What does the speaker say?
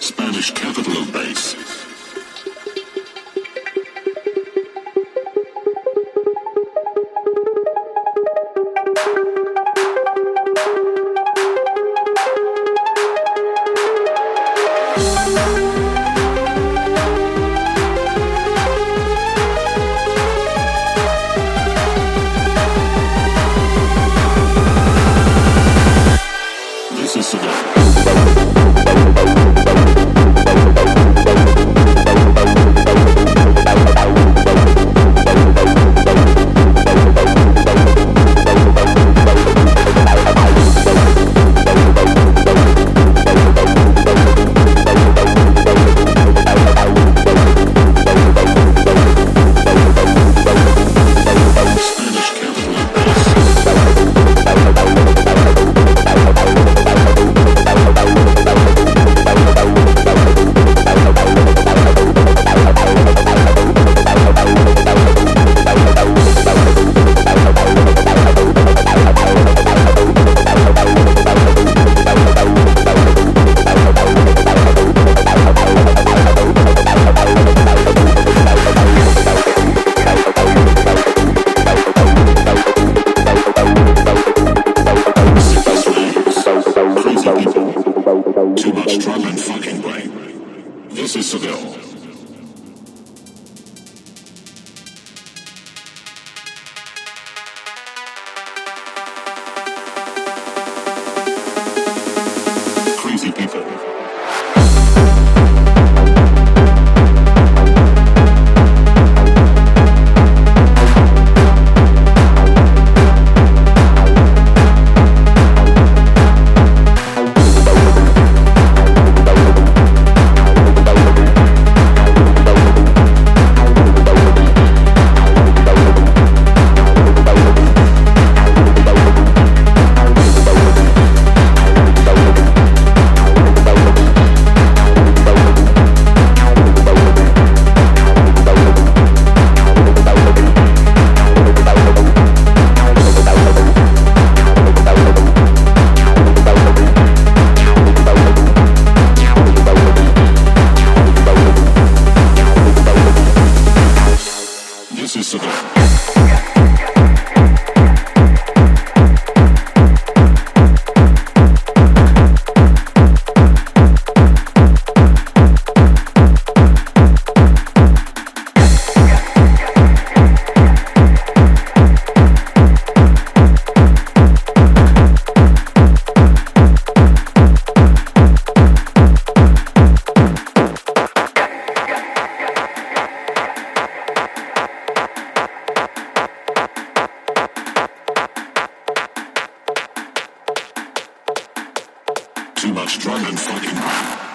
Spanish capital of bass. Too much drum and fucking brain. This is Seville. Too much drug and fucking.